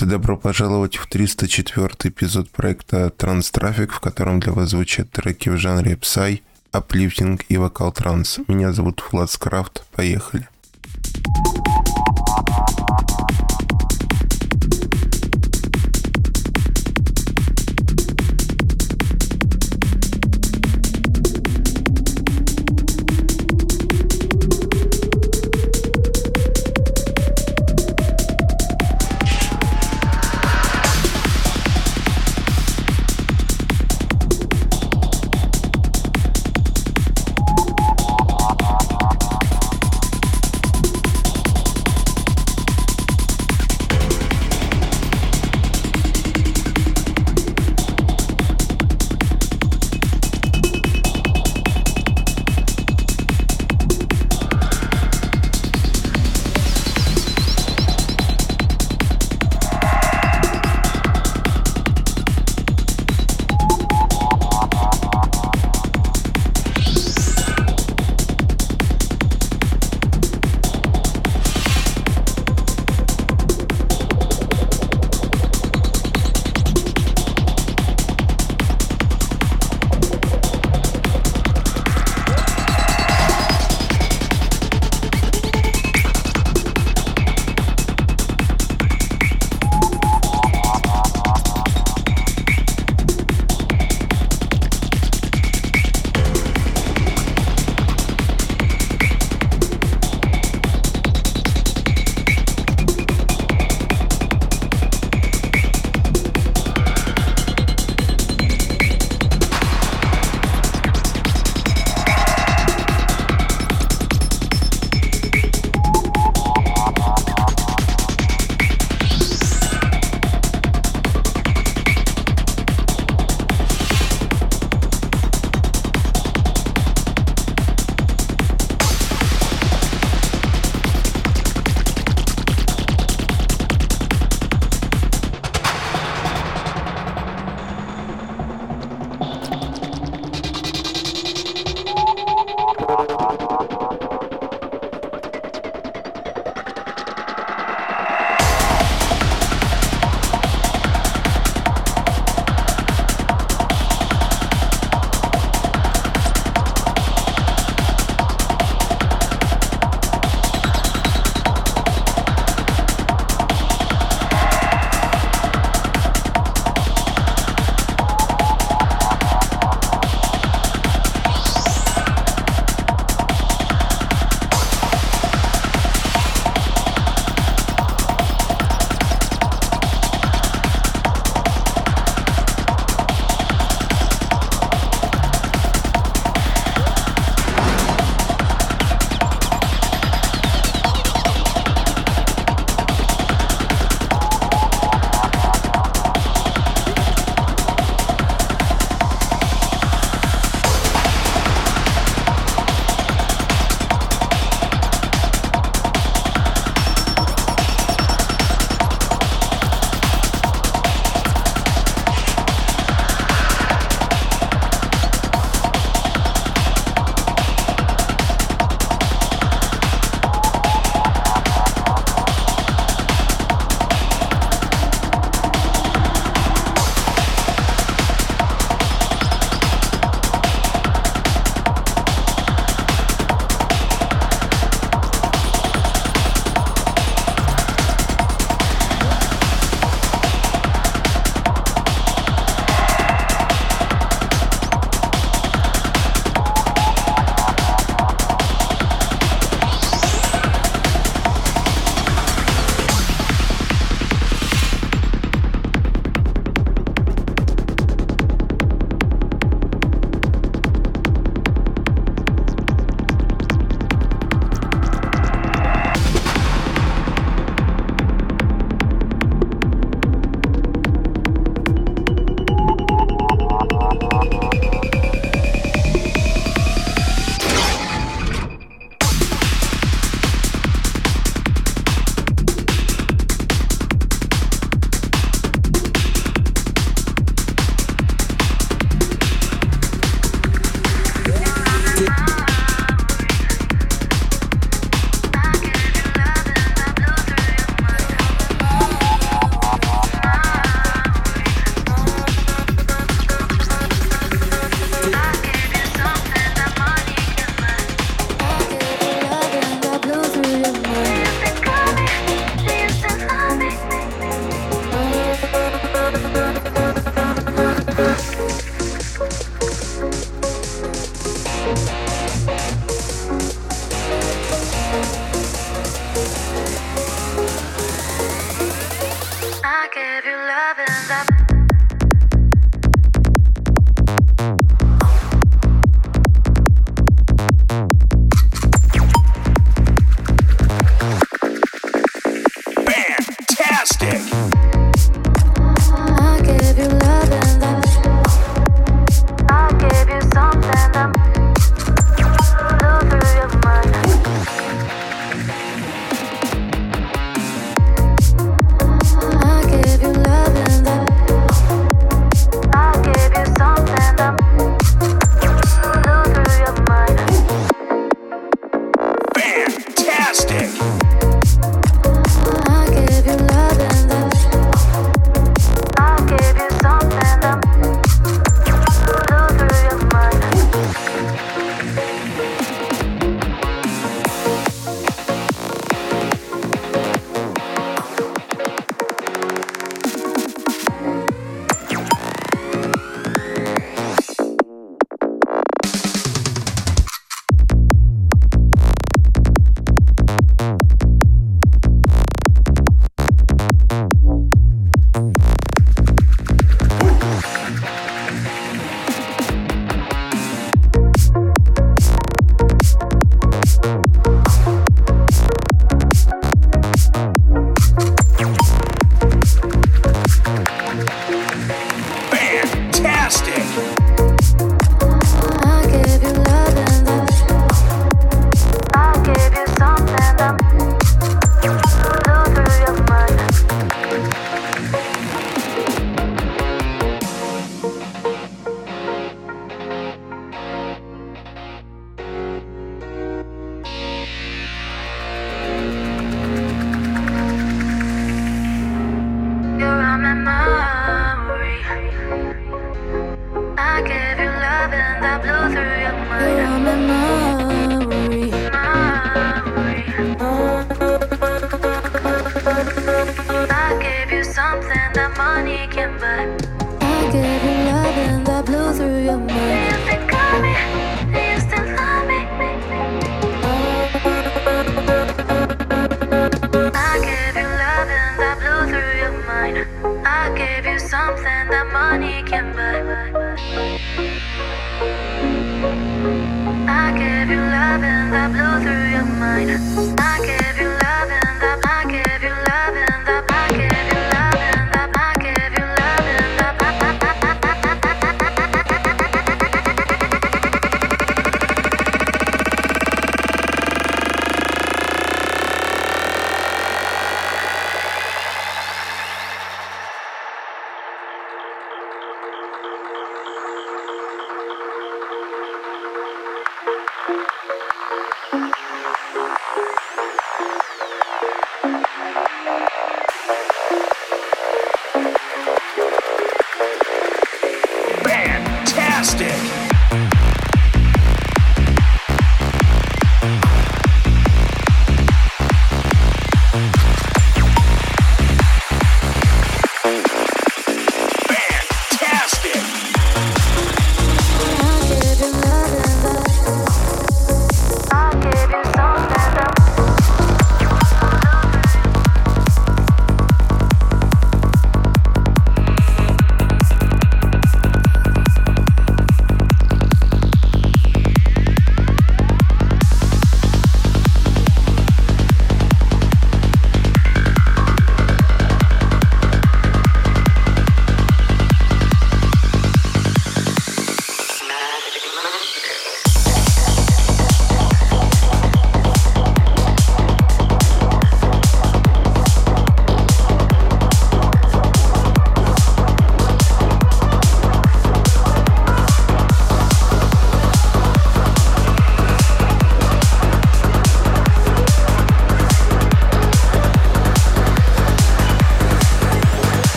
Привет и добро пожаловать в 304 эпизод проекта Транстрафик, в котором для вас звучат треки в жанре псай, аплифтинг и вокал транс. Меня зовут Влад Скрафт. Поехали. something that money can buy. I gave you love and that blew through your mind. mine.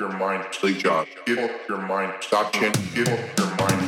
your mind, Lee John. Give up your mind. Stop chanting. Give up your mind.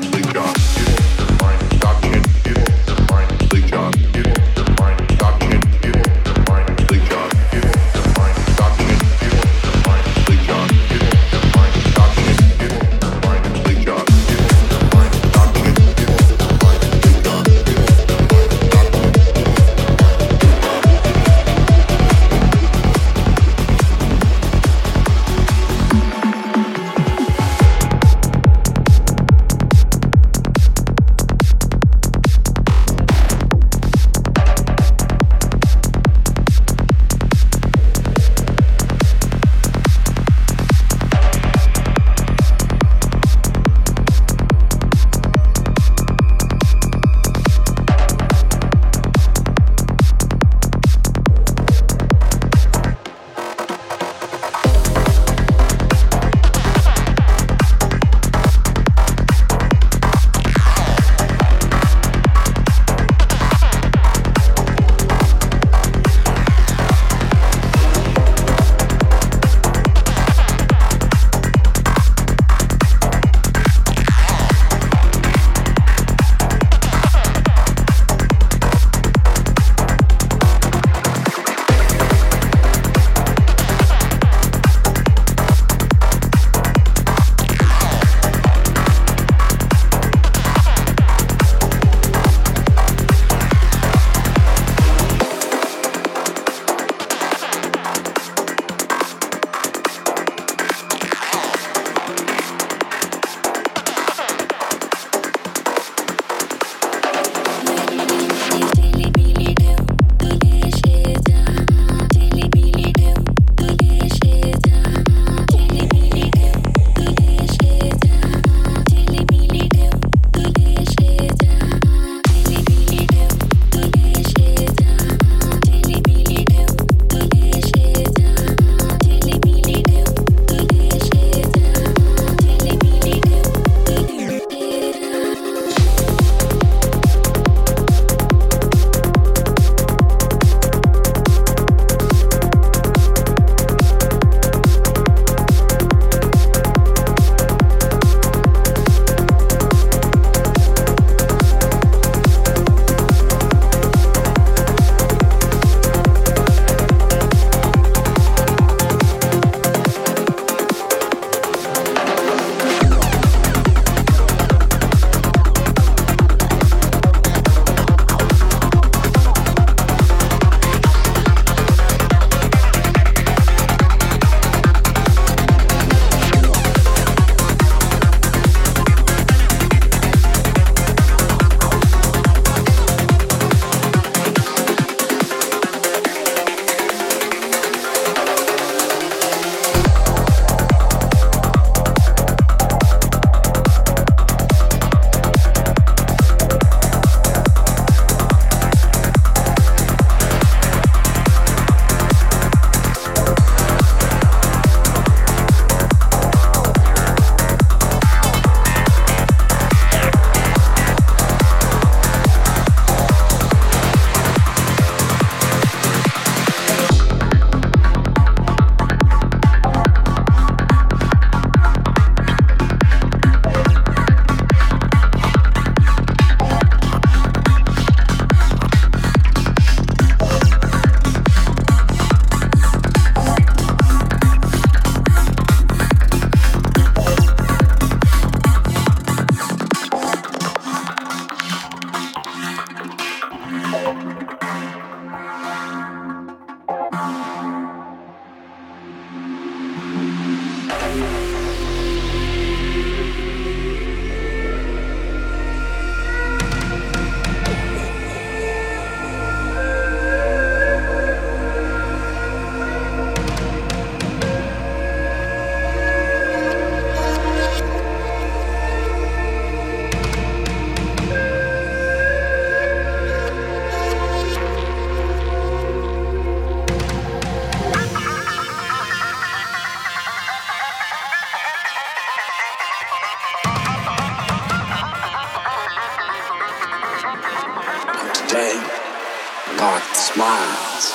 smiles.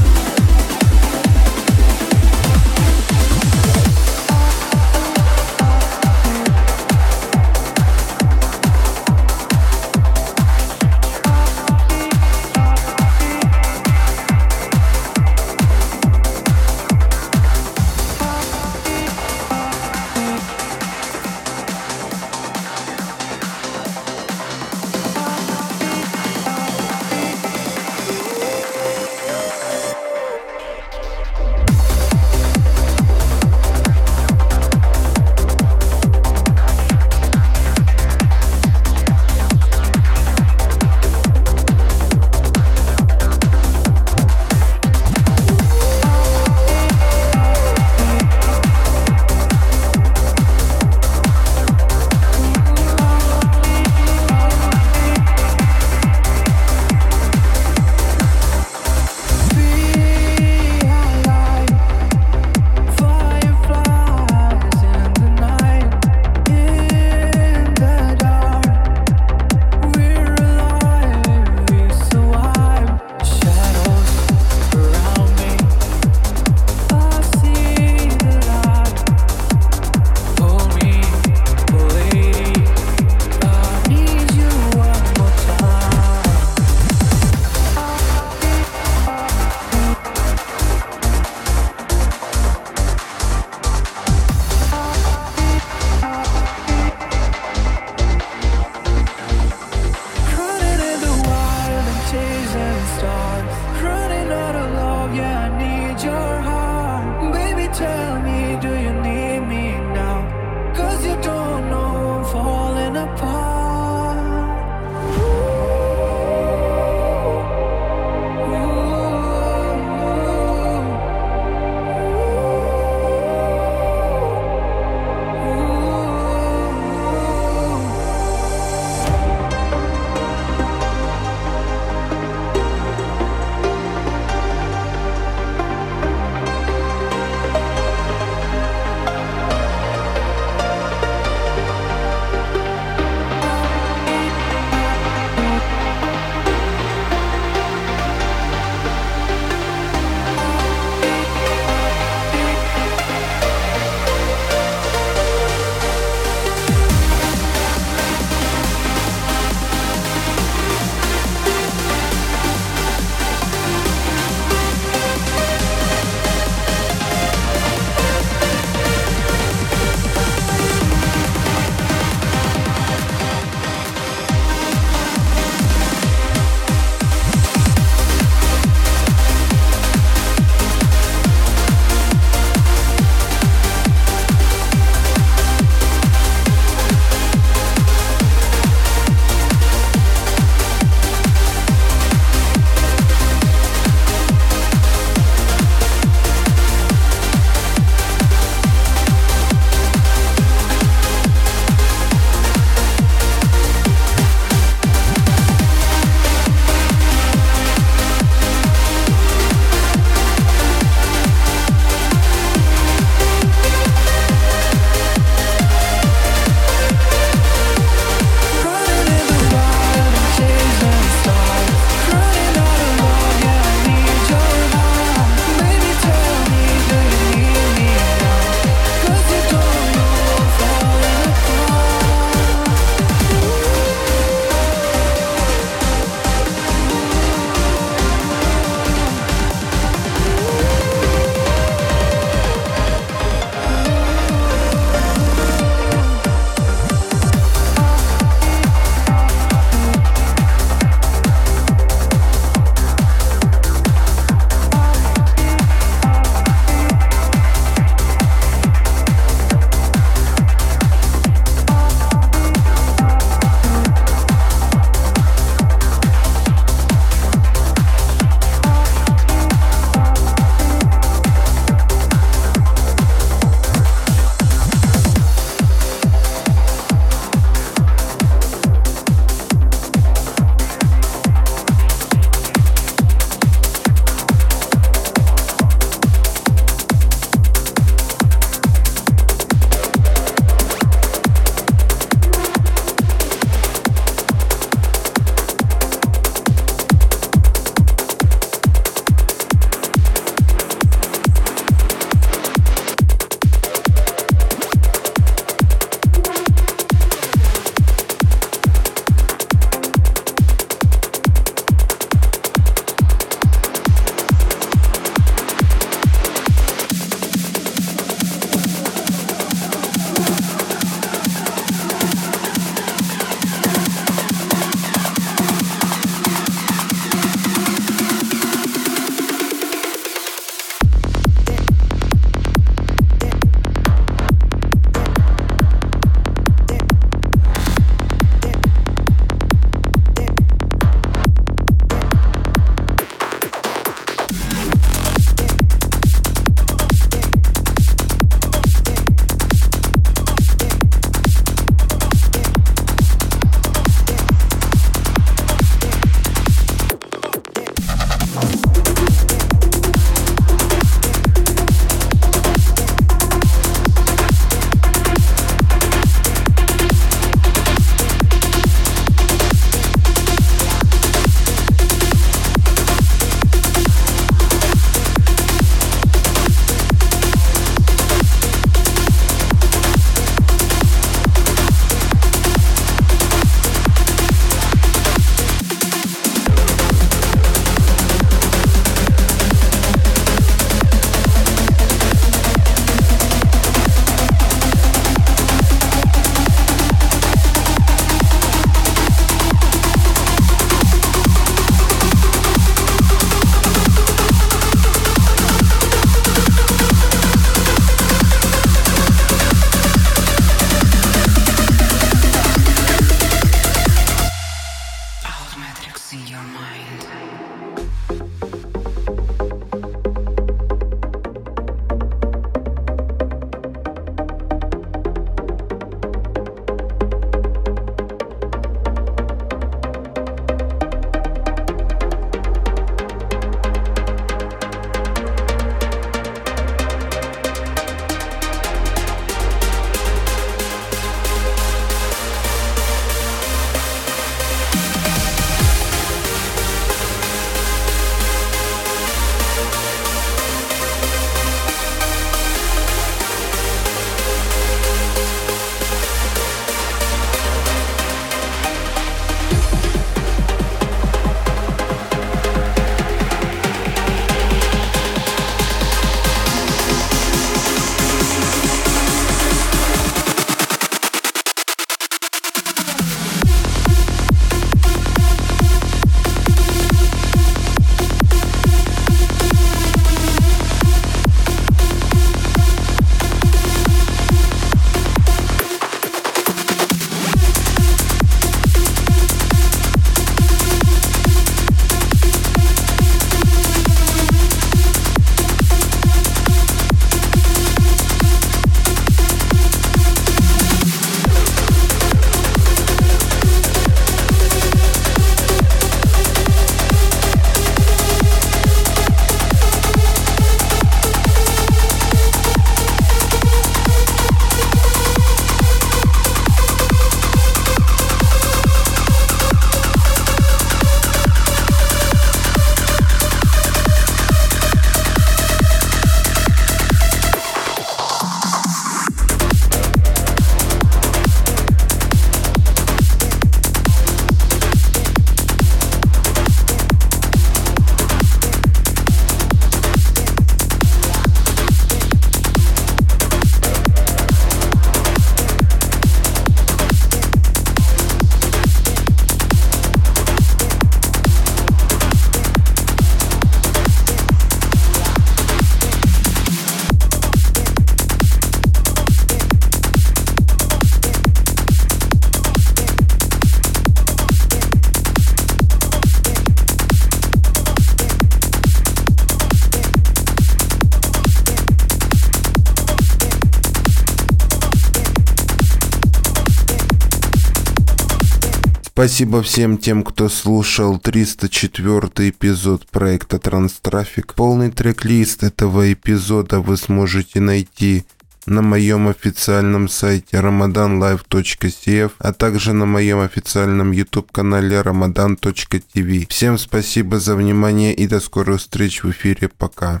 Спасибо всем тем, кто слушал 304 эпизод проекта Транстрафик. Полный трек-лист этого эпизода вы сможете найти на моем официальном сайте ramadanlive.cf, а также на моем официальном YouTube-канале ramadan.tv. Всем спасибо за внимание и до скорых встреч в эфире. Пока.